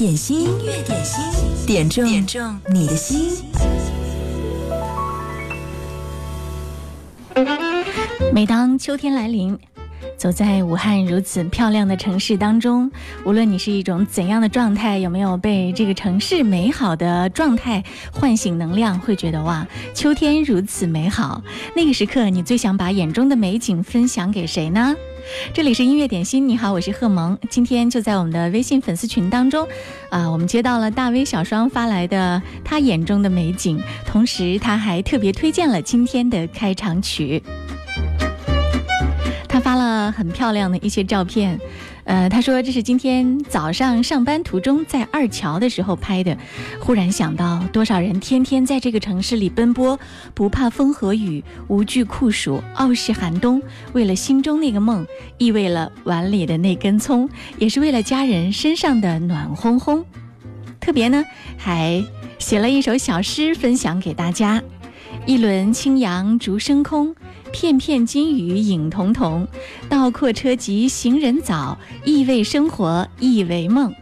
点心，音乐点心，点中点中你的心。每当秋天来临，走在武汉如此漂亮的城市当中，无论你是一种怎样的状态，有没有被这个城市美好的状态唤醒能量，会觉得哇，秋天如此美好。那个时刻，你最想把眼中的美景分享给谁呢？这里是音乐点心，你好，我是贺萌。今天就在我们的微信粉丝群当中，啊，我们接到了大威小双发来的他眼中的美景，同时他还特别推荐了今天的开场曲。他发了很漂亮的一些照片。呃，他说这是今天早上上班途中在二桥的时候拍的，忽然想到多少人天天在这个城市里奔波，不怕风和雨，无惧酷暑，傲视寒冬，为了心中那个梦，亦为了碗里的那根葱，也是为了家人身上的暖烘烘。特别呢，还写了一首小诗分享给大家：一轮清阳逐升空。片片金雨影彤彤，道阔车急行人早，意味生活意为梦。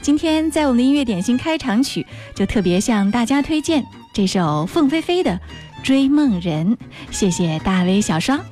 今天在我们的音乐点心开场曲，就特别向大家推荐这首凤飞飞的《追梦人》。谢谢大威小双。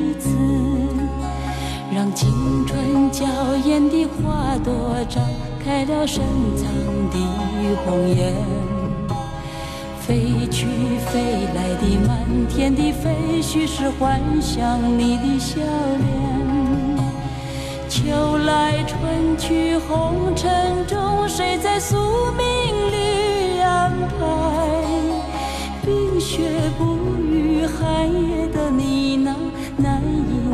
让青春娇艳的花朵绽开了深藏的红颜，飞去飞来的满天的飞絮是幻想你的笑脸。秋来春去红尘中，谁在宿命里安排？冰雪不语，寒夜的你那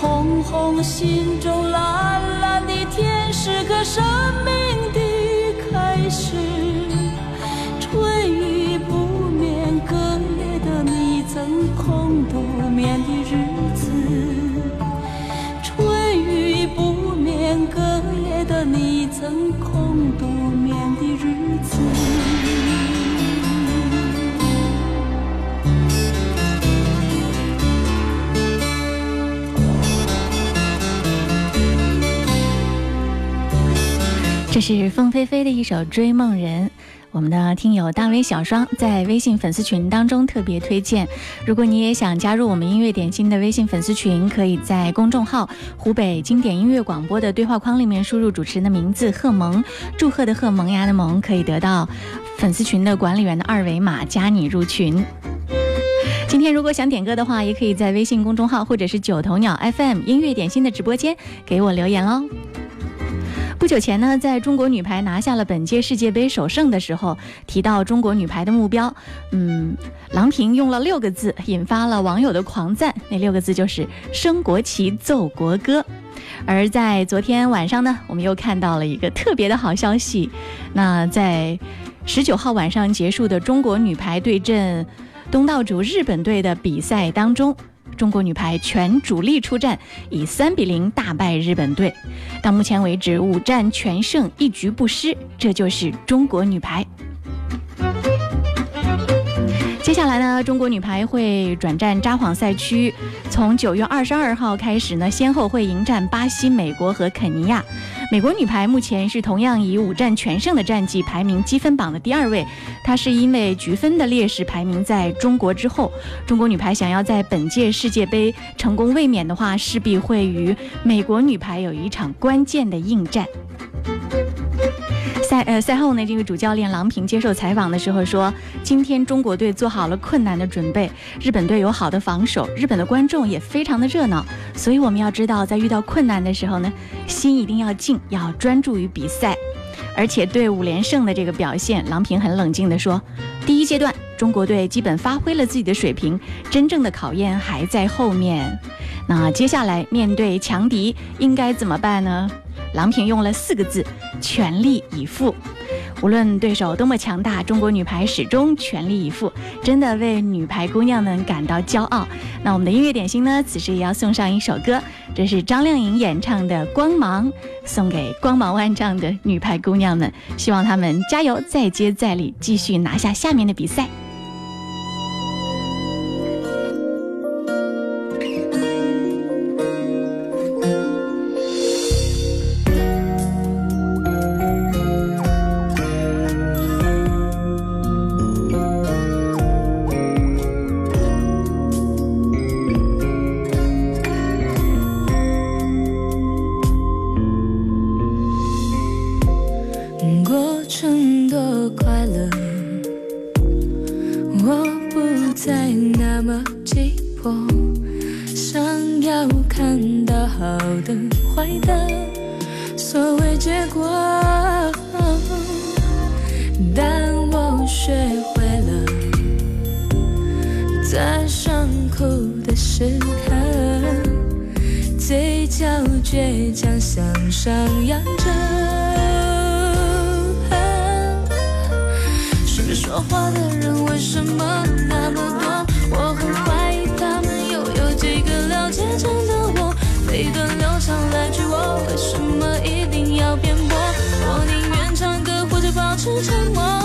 红红心中，蓝蓝的天，是个生命的开始。春雨不眠，隔夜的你曾空独眠的日子。春雨不眠隔夜的你曾空独眠的日子。这是凤飞飞的一首《追梦人》，我们的听友大威小双在微信粉丝群当中特别推荐。如果你也想加入我们音乐点心的微信粉丝群，可以在公众号“湖北经典音乐广播”的对话框里面输入主持人的名字“贺萌”，祝贺的贺，萌芽的萌，可以得到粉丝群的管理员的二维码，加你入群。今天如果想点歌的话，也可以在微信公众号或者是九头鸟 FM 音乐点心的直播间给我留言哦。不久前呢，在中国女排拿下了本届世界杯首胜的时候，提到中国女排的目标，嗯，郎平用了六个字，引发了网友的狂赞。那六个字就是“升国旗，奏国歌”。而在昨天晚上呢，我们又看到了一个特别的好消息。那在十九号晚上结束的中国女排对阵东道主日本队的比赛当中。中国女排全主力出战，以三比零大败日本队，到目前为止五战全胜，一局不失，这就是中国女排。接下来呢，中国女排会转战札幌赛区，从九月二十二号开始呢，先后会迎战巴西、美国和肯尼亚。美国女排目前是同样以五战全胜的战绩排名积分榜的第二位，它是因为局分的劣势排名在中国之后。中国女排想要在本届世界杯成功卫冕的话，势必会与美国女排有一场关键的硬战。赛呃赛后呢，这个主教练郎平接受采访的时候说：“今天中国队做好了困难的准备，日本队有好的防守，日本的观众也非常的热闹，所以我们要知道，在遇到困难的时候呢，心一定要静，要专注于比赛。而且对五连胜的这个表现，郎平很冷静地说：第一阶段中国队基本发挥了自己的水平，真正的考验还在后面。那接下来面对强敌应该怎么办呢？”郎平用了四个字：全力以赴。无论对手多么强大，中国女排始终全力以赴，真的为女排姑娘们感到骄傲。那我们的音乐点心呢？此时也要送上一首歌，这是张靓颖演唱的《光芒》，送给光芒万丈的女排姑娘们，希望她们加油，再接再厉，继续拿下下面的比赛。深刻嘴角倔强向上扬着，身边说话的人为什么那么多？我很怀疑他们又有几个了解真的我？每段流长来去，我为什么一定要辩驳？我宁愿唱歌，或者保持沉默。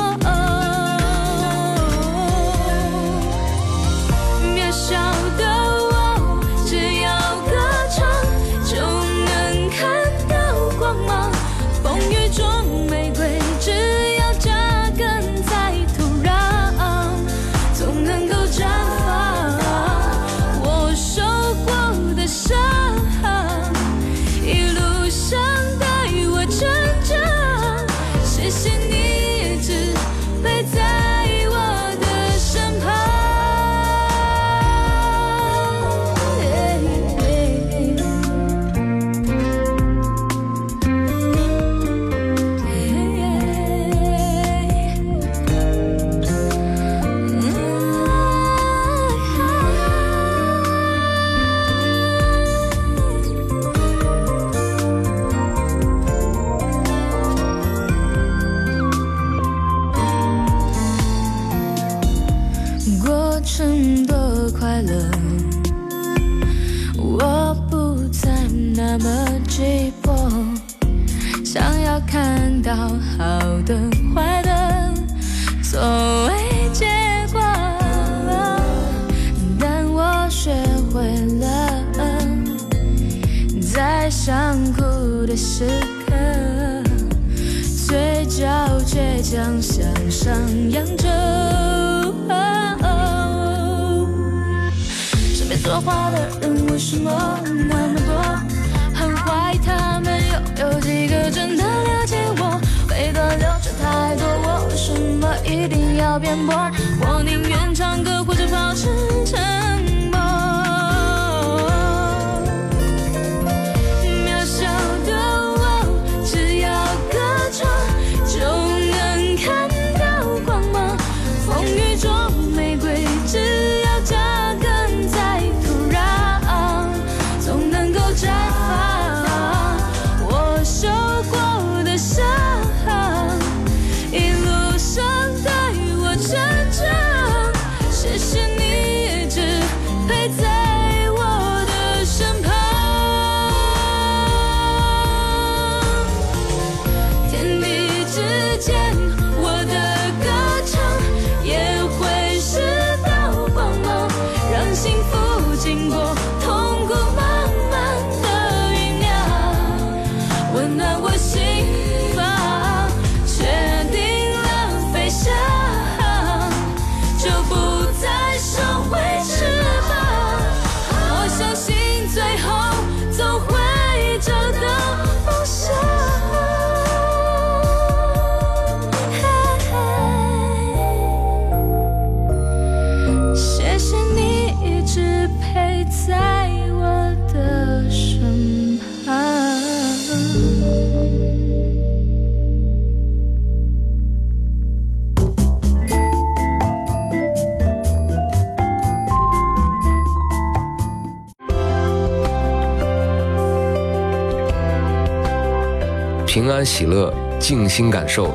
平安喜乐，静心感受。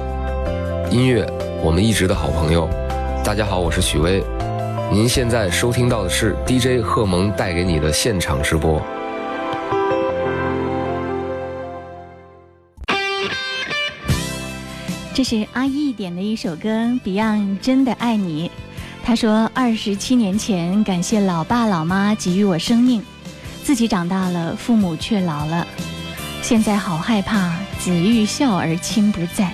音乐，我们一直的好朋友。大家好，我是许巍。您现在收听到的是 DJ 贺蒙带给你的现场直播。这是阿义点的一首歌《Beyond 真的爱你》。他说，二十七年前，感谢老爸老妈给予我生命，自己长大了，父母却老了。现在好害怕，子欲孝而亲不在，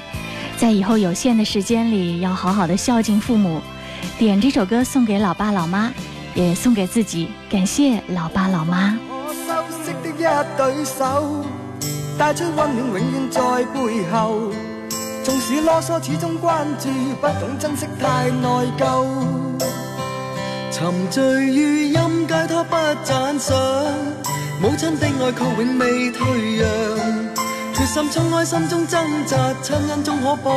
在以后有限的时间里，要好好的孝敬父母。点这首歌送给老爸老妈，也送给自己，感谢老爸老妈。可修饰的一對手，帶出溫暖永遠在背後。縱使啰嗦，始終關注，不懂珍惜太內疚。沉醉於音階，他不讚賞。母親的愛卻永未退讓，决心冲开心中挣扎，亲恩终可报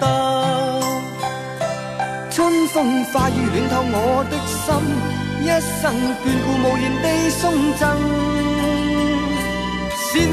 答。春风化雨暖透我的心，一生眷顾无言地送赠。是你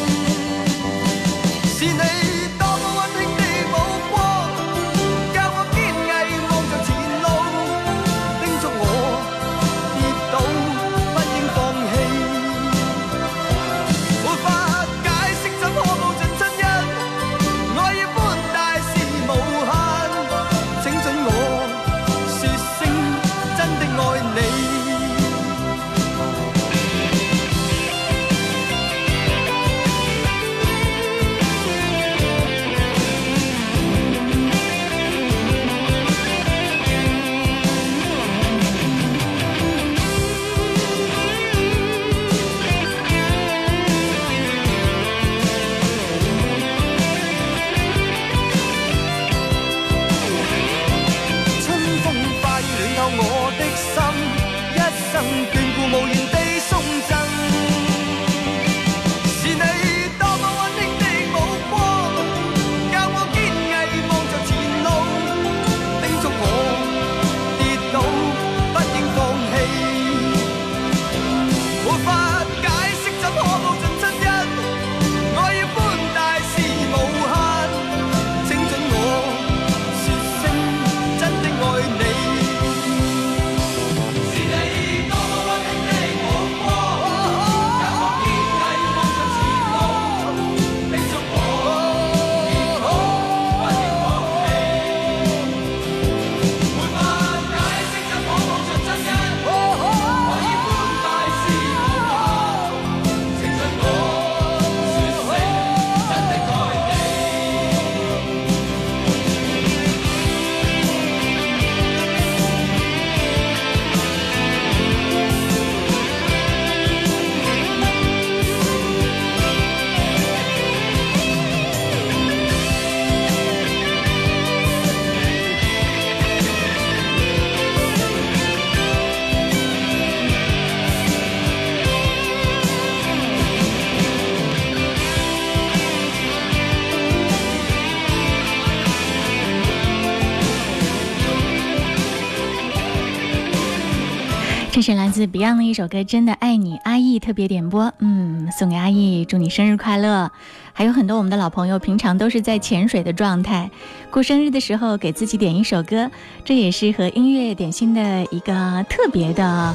Beyond 的一首歌《真的爱你》，阿义特别点播，嗯，送给阿义，祝你生日快乐。还有很多我们的老朋友，平常都是在潜水的状态，过生日的时候给自己点一首歌，这也是和音乐点心的一个特别的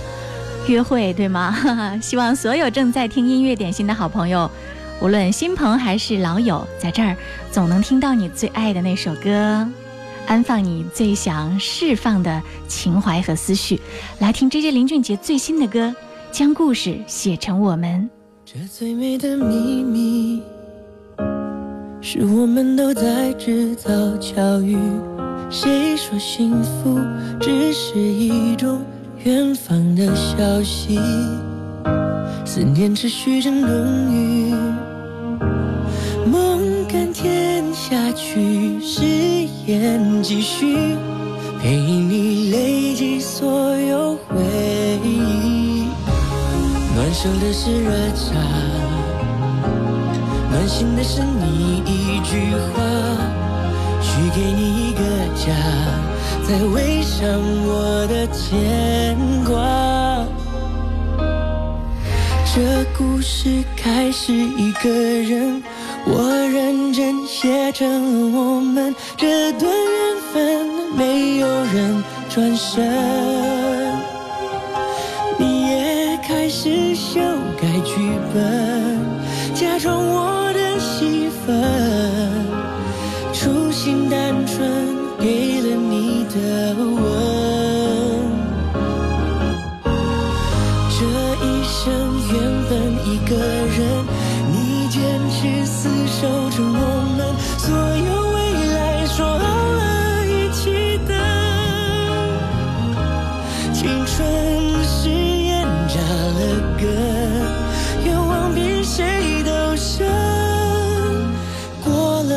约会，对吗？希望所有正在听音乐点心的好朋友，无论新朋还是老友，在这儿总能听到你最爱的那首歌。安放你最想释放的情怀和思绪，来听 J J 林俊杰最新的歌，将故事写成我们。这最美的秘密，是我们都在制造巧遇。谁说幸福只是一种远方的消息？思念持续着浓郁，梦甘甜下去是。愿继续陪你累积所有回忆，暖手的是热茶，暖心的是你一句话，许给你一个家，再围上我的牵挂。这故事开始，一个人。我认真写成了我们这段缘分，没有人转身。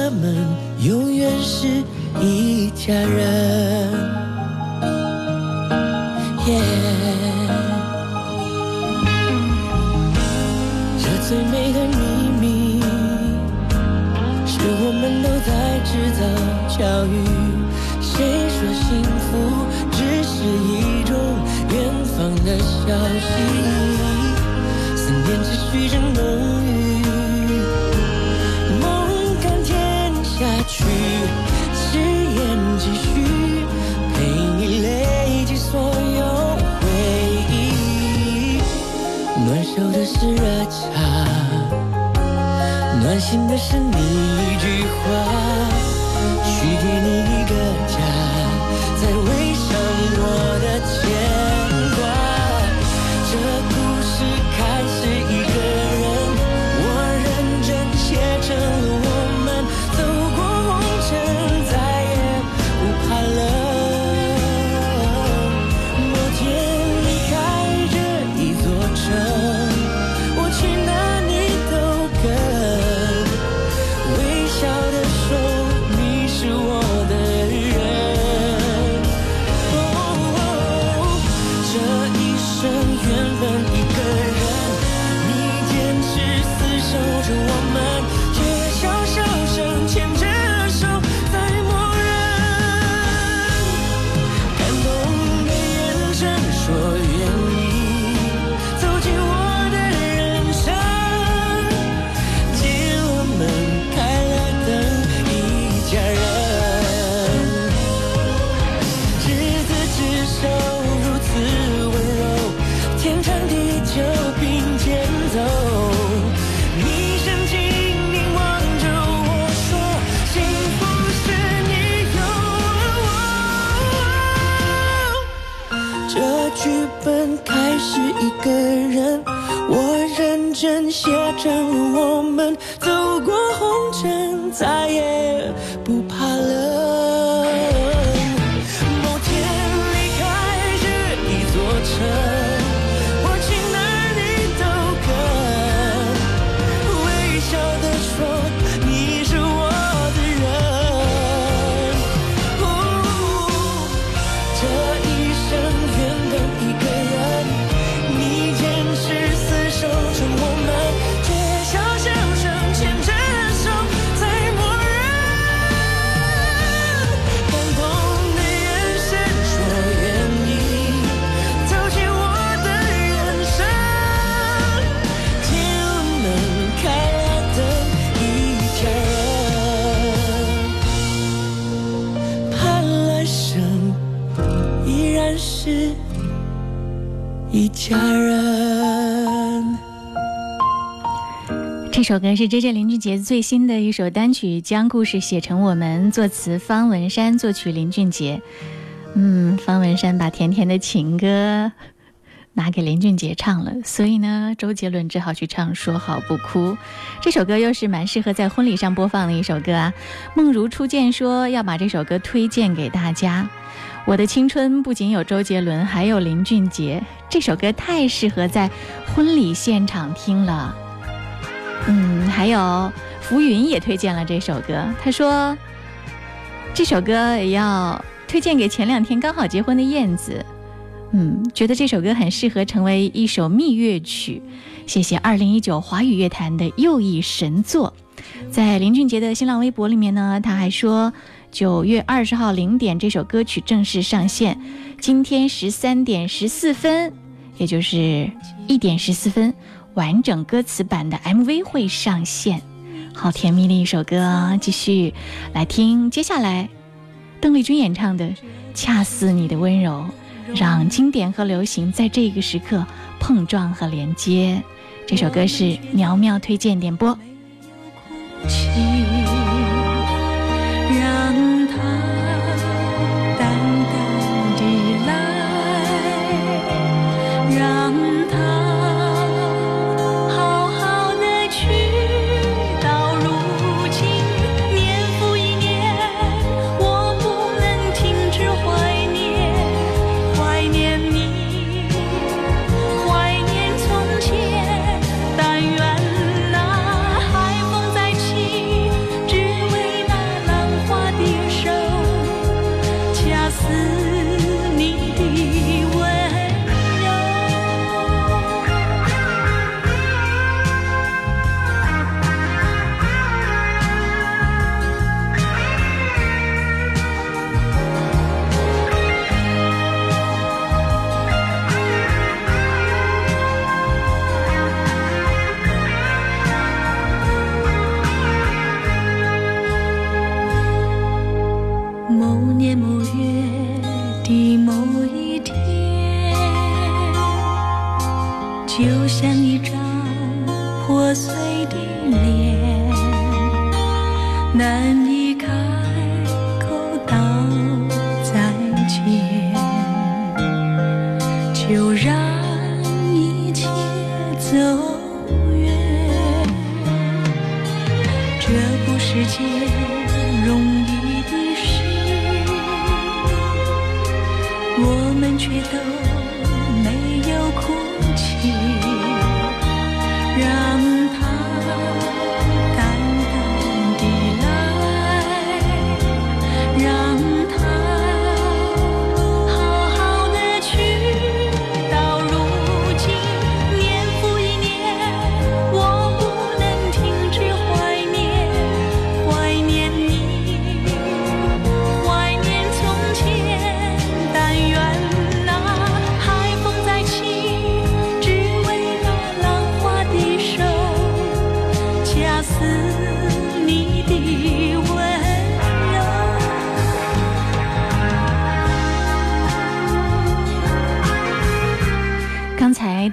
我们，永远是一家人。耶这最美的秘密，是我们都在。制造巧遇，谁说幸福只是一种远方的消息？思念持续着浓誓言继续，陪你累积所有回忆。暖手的是热茶，暖心的是你一句话。许给你生原本一个人，你坚持厮守着我。首歌是 J.J. 林俊杰最新的一首单曲，将故事写成我们，作词方文山，作曲林俊杰。嗯，方文山把甜甜的情歌拿给林俊杰唱了，所以呢，周杰伦只好去唱《说好不哭》。这首歌又是蛮适合在婚礼上播放的一首歌啊。梦如初见说要把这首歌推荐给大家。我的青春不仅有周杰伦，还有林俊杰。这首歌太适合在婚礼现场听了。嗯，还有浮云也推荐了这首歌，他说这首歌也要推荐给前两天刚好结婚的燕子。嗯，觉得这首歌很适合成为一首蜜月曲。谢谢二零一九华语乐坛的又一神作。在林俊杰的新浪微博里面呢，他还说九月二十号零点这首歌曲正式上线，今天十三点十四分，也就是一点十四分。完整歌词版的 MV 会上线，好甜蜜的一首歌，继续来听。接下来，邓丽君演唱的《恰似你的温柔》，让经典和流行在这个时刻碰撞和连接。这首歌是苗苗推荐点播。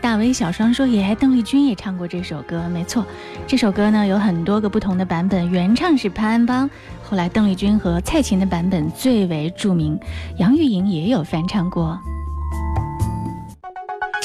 大威小双说：“也，邓丽君也唱过这首歌，没错。这首歌呢有很多个不同的版本，原唱是潘安邦，后来邓丽君和蔡琴的版本最为著名，杨钰莹也有翻唱过。”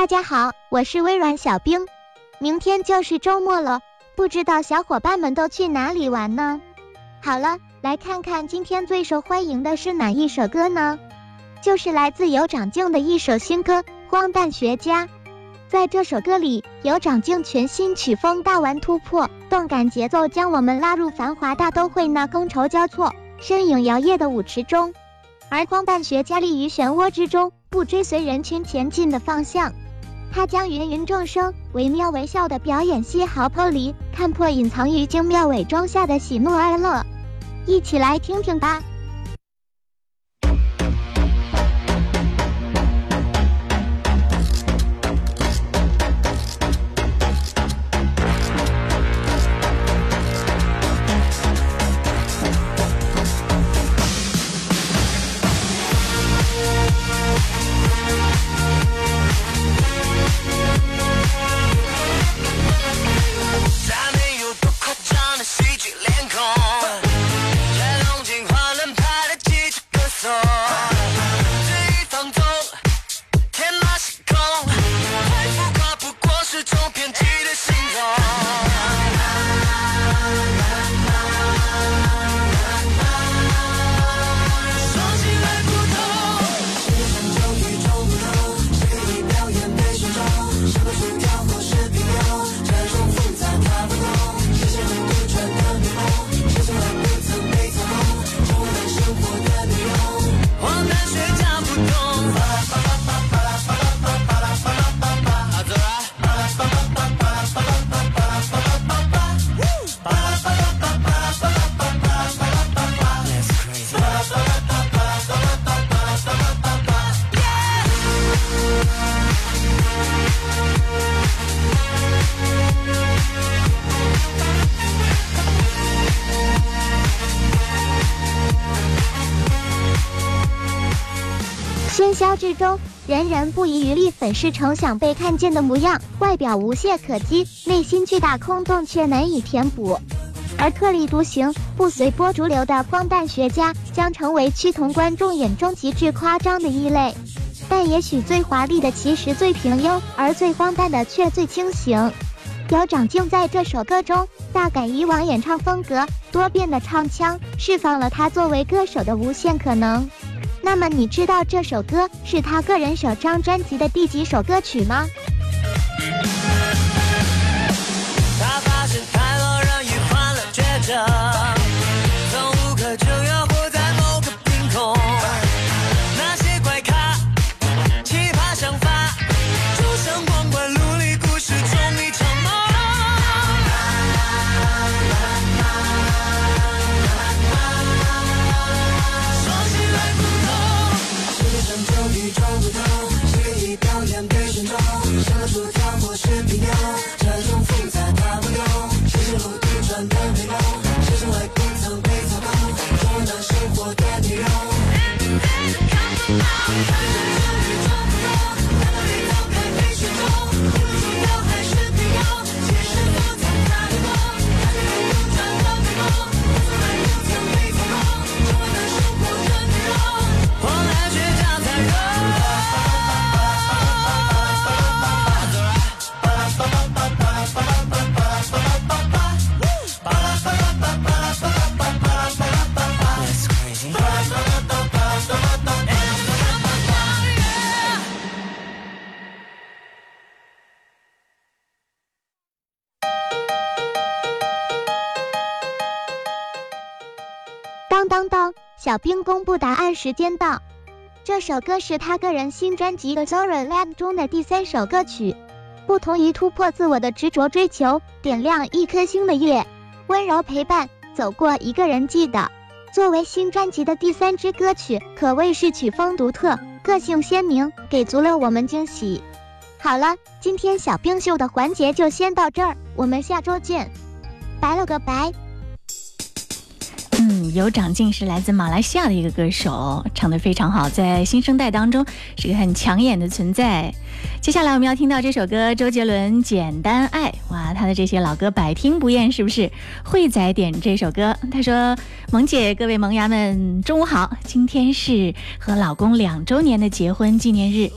大家好，我是微软小冰。明天就是周末了，不知道小伙伴们都去哪里玩呢？好了，来看看今天最受欢迎的是哪一首歌呢？就是来自有长靖的一首新歌《荒诞学家》。在这首歌里，有长靖全新曲风大玩突破，动感节奏将我们拉入繁华大都会那觥筹交错、身影摇曳的舞池中，而荒诞学家立于漩涡之中，不追随人群前进的方向。他将芸芸众生惟妙惟肖的表演细毫剖离，看破隐藏于精妙伪装下的喜怒哀乐。一起来听听吧。喧嚣之中，人人不遗余力粉饰成想被看见的模样，外表无懈可击，内心巨大空洞却难以填补。而特立独行、不随波逐流的荒诞学家，将成为趋同观众眼中极致夸张的异类。但也许最华丽的其实最平庸，而最荒诞的却最清醒。有长靖在这首歌中大改以往演唱风格，多变的唱腔释放了他作为歌手的无限可能。那么你知道这首歌是他个人首张专辑的第几首歌曲吗？他发现太多人与欢乐绝症，不是当！小兵公布答案时间到。这首歌是他个人新专辑《The Zora Land》中的第三首歌曲。不同于突破自我的执着追求，点亮一颗星的月，温柔陪伴，走过一个人记得。作为新专辑的第三支歌曲，可谓是曲风独特，个性鲜明，给足了我们惊喜。好了，今天小冰秀的环节就先到这儿，我们下周见，拜了个拜。有长进是来自马来西亚的一个歌手，唱得非常好，在新生代当中是个很抢眼的存在。接下来我们要听到这首歌，周杰伦《简单爱》。哇，他的这些老歌百听不厌，是不是？慧仔点这首歌，他说：“萌姐，各位萌芽们，中午好，今天是和老公两周年的结婚纪念日，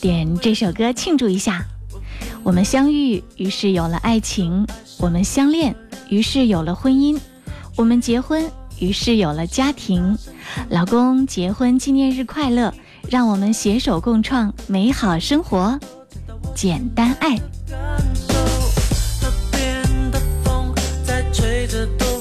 点这首歌庆祝一下。我们相遇，于是有了爱情；我们相恋，于是有了婚姻；我们结婚。”于是有了家庭，老公结婚纪念日快乐，让我们携手共创美好生活，简单爱河边的风在吹着头。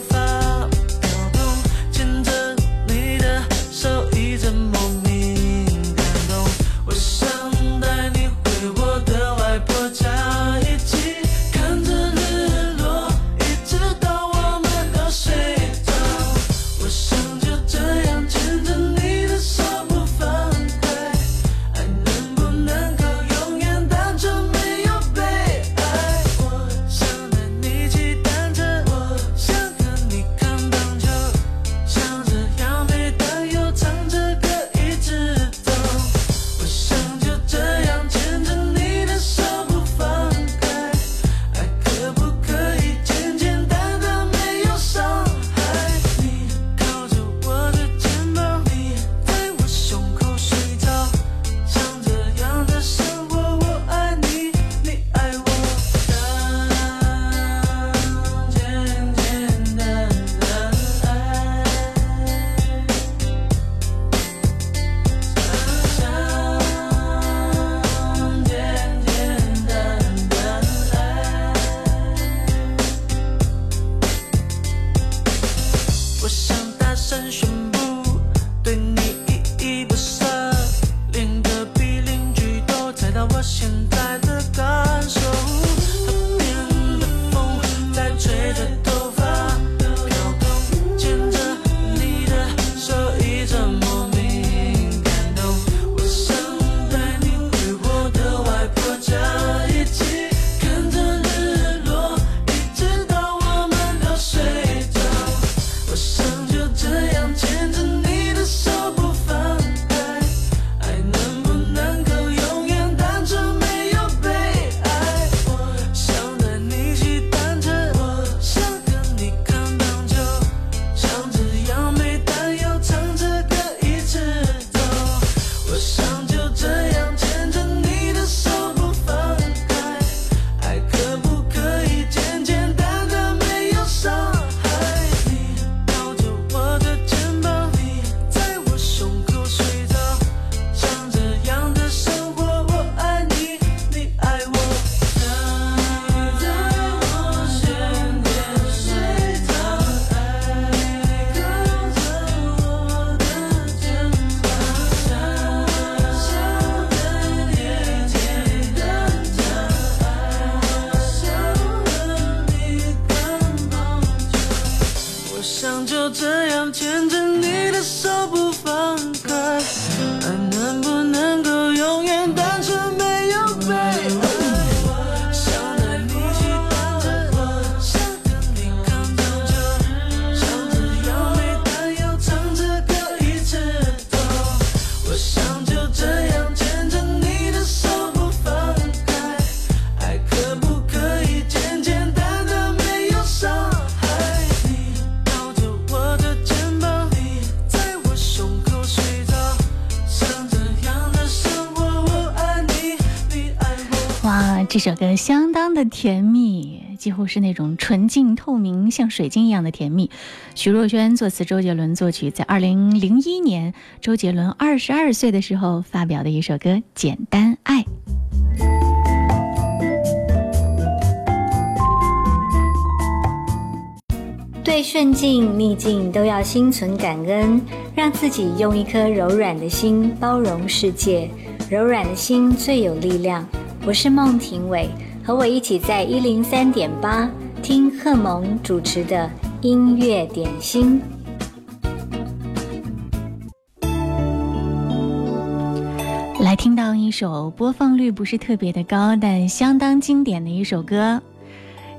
这首歌相当的甜蜜，几乎是那种纯净透明，像水晶一样的甜蜜。徐若瑄作词，周杰伦作曲，在二零零一年，周杰伦二十二岁的时候发表的一首歌《简单爱》。对顺境逆境都要心存感恩，让自己用一颗柔软的心包容世界。柔软的心最有力量。我是孟庭苇，和我一起在一零三点八听贺蒙主持的音乐点心。来听到一首播放率不是特别的高，但相当经典的一首歌，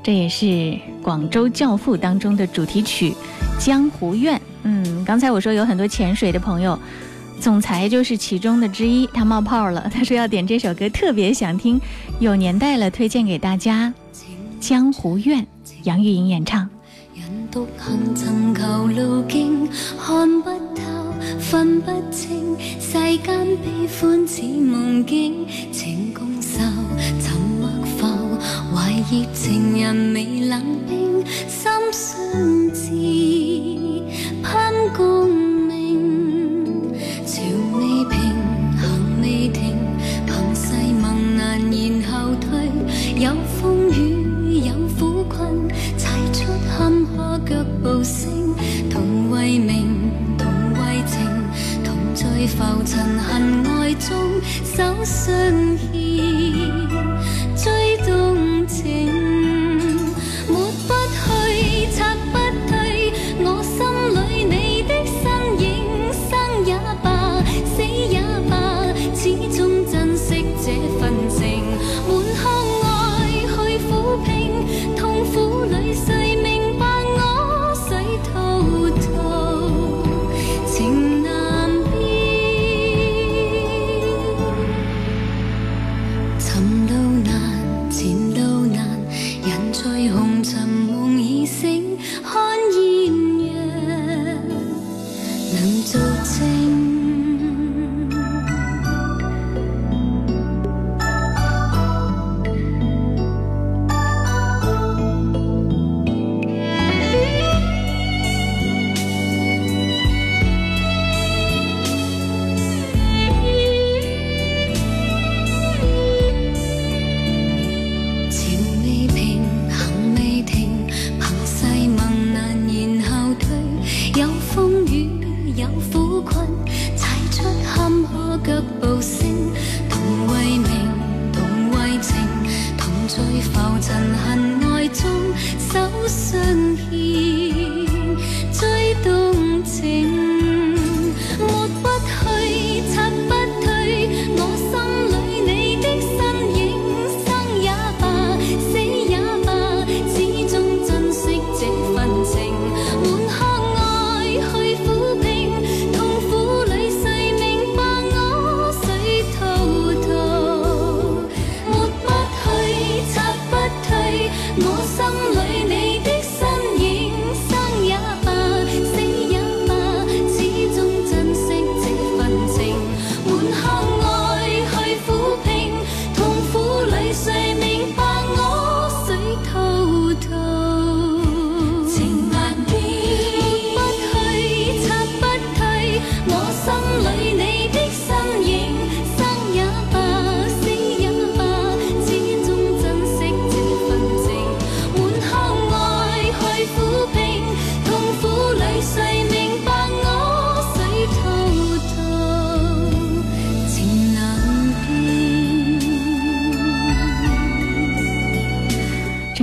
这也是《广州教父》当中的主题曲《江湖怨》。嗯，刚才我说有很多潜水的朋友，总裁就是其中的之一，他冒泡了，他说要点这首歌，特别想听，有年代了，推荐给大家，《江湖怨》，杨钰莹演唱。人独行尋求路径，看不透，分不清，世间悲欢似梦境，情共受，沉默浮，懷疑情人未冷。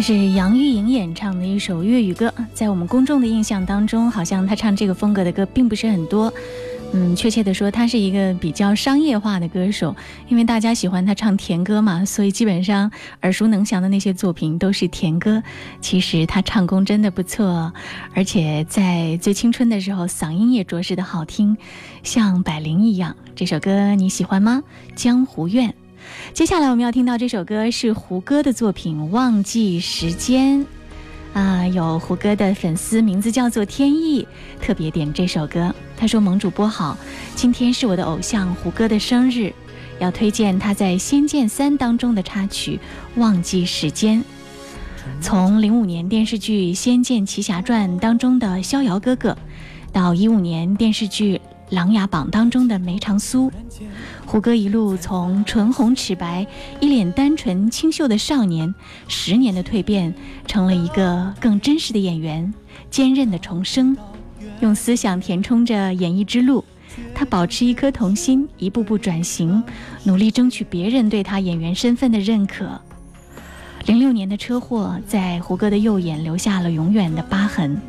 是杨钰莹演唱的一首粤语歌，在我们公众的印象当中，好像她唱这个风格的歌并不是很多。嗯，确切的说，她是一个比较商业化的歌手，因为大家喜欢她唱甜歌嘛，所以基本上耳熟能详的那些作品都是甜歌。其实她唱功真的不错，而且在最青春的时候，嗓音也着实的好听，像百灵一样。这首歌你喜欢吗？江湖怨。接下来我们要听到这首歌是胡歌的作品《忘记时间》，啊，有胡歌的粉丝名字叫做天意，特别点这首歌。他说：“萌主播好，今天是我的偶像胡歌的生日，要推荐他在《仙剑三》当中的插曲《忘记时间》。从零五年电视剧《仙剑奇侠传》当中的逍遥哥哥，到一五年电视剧。”《琅琊榜》当中的梅长苏，胡歌一路从唇红齿白、一脸单纯清秀的少年，十年的蜕变，成了一个更真实的演员，坚韧的重生，用思想填充着演艺之路。他保持一颗童心，一步步转型，努力争取别人对他演员身份的认可。零六年的车祸在胡歌的右眼留下了永远的疤痕，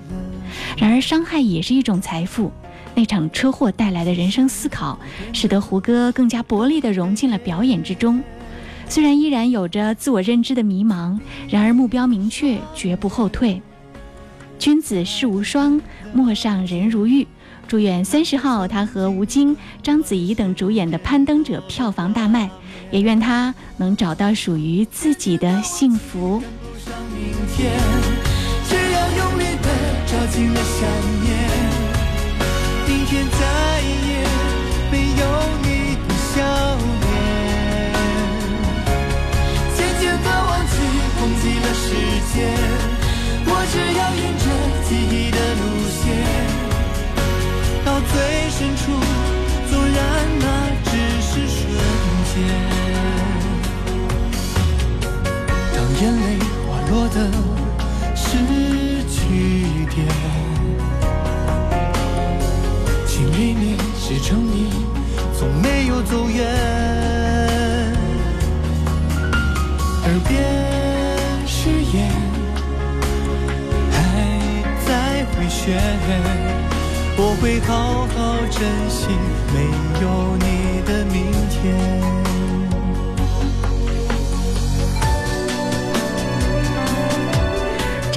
然而伤害也是一种财富。那场车祸带来的人生思考，使得胡歌更加薄利地融进了表演之中。虽然依然有着自我认知的迷茫，然而目标明确，绝不后退。君子世无双，陌上人如玉。祝愿三十号他和吴京、章子怡等主演的《攀登者》票房大卖，也愿他能找到属于自己的幸福。只要用力的抓紧了想念。天再也没有你的笑脸，渐渐的忘记，忘记了时间。我只要沿着记忆的路线，到最深处，纵然那只是瞬间。当眼泪滑落的是句点。里面写成你从没有走远，耳边誓言还在回旋，我会好好珍惜没有你的明天。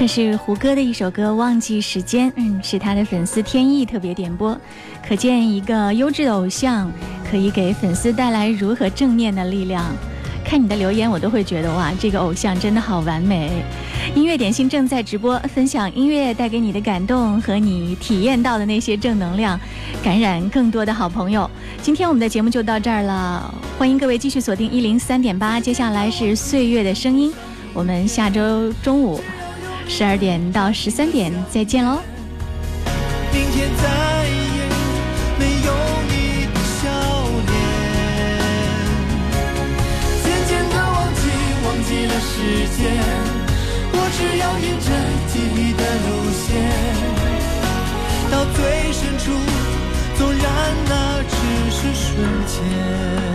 这是胡歌的一首歌《忘记时间》，嗯，是他的粉丝天意特别点播。可见一个优质的偶像可以给粉丝带来如何正面的力量。看你的留言，我都会觉得哇，这个偶像真的好完美。音乐点心正在直播，分享音乐带给你的感动和你体验到的那些正能量，感染更多的好朋友。今天我们的节目就到这儿了，欢迎各位继续锁定一零三点八，接下来是岁月的声音，我们下周中午。十二点到十三点，再见喽。明天再也没有你的笑脸，渐渐的忘记，忘记了时间。我只要沿着记忆的路线，到最深处，纵然那只是瞬间。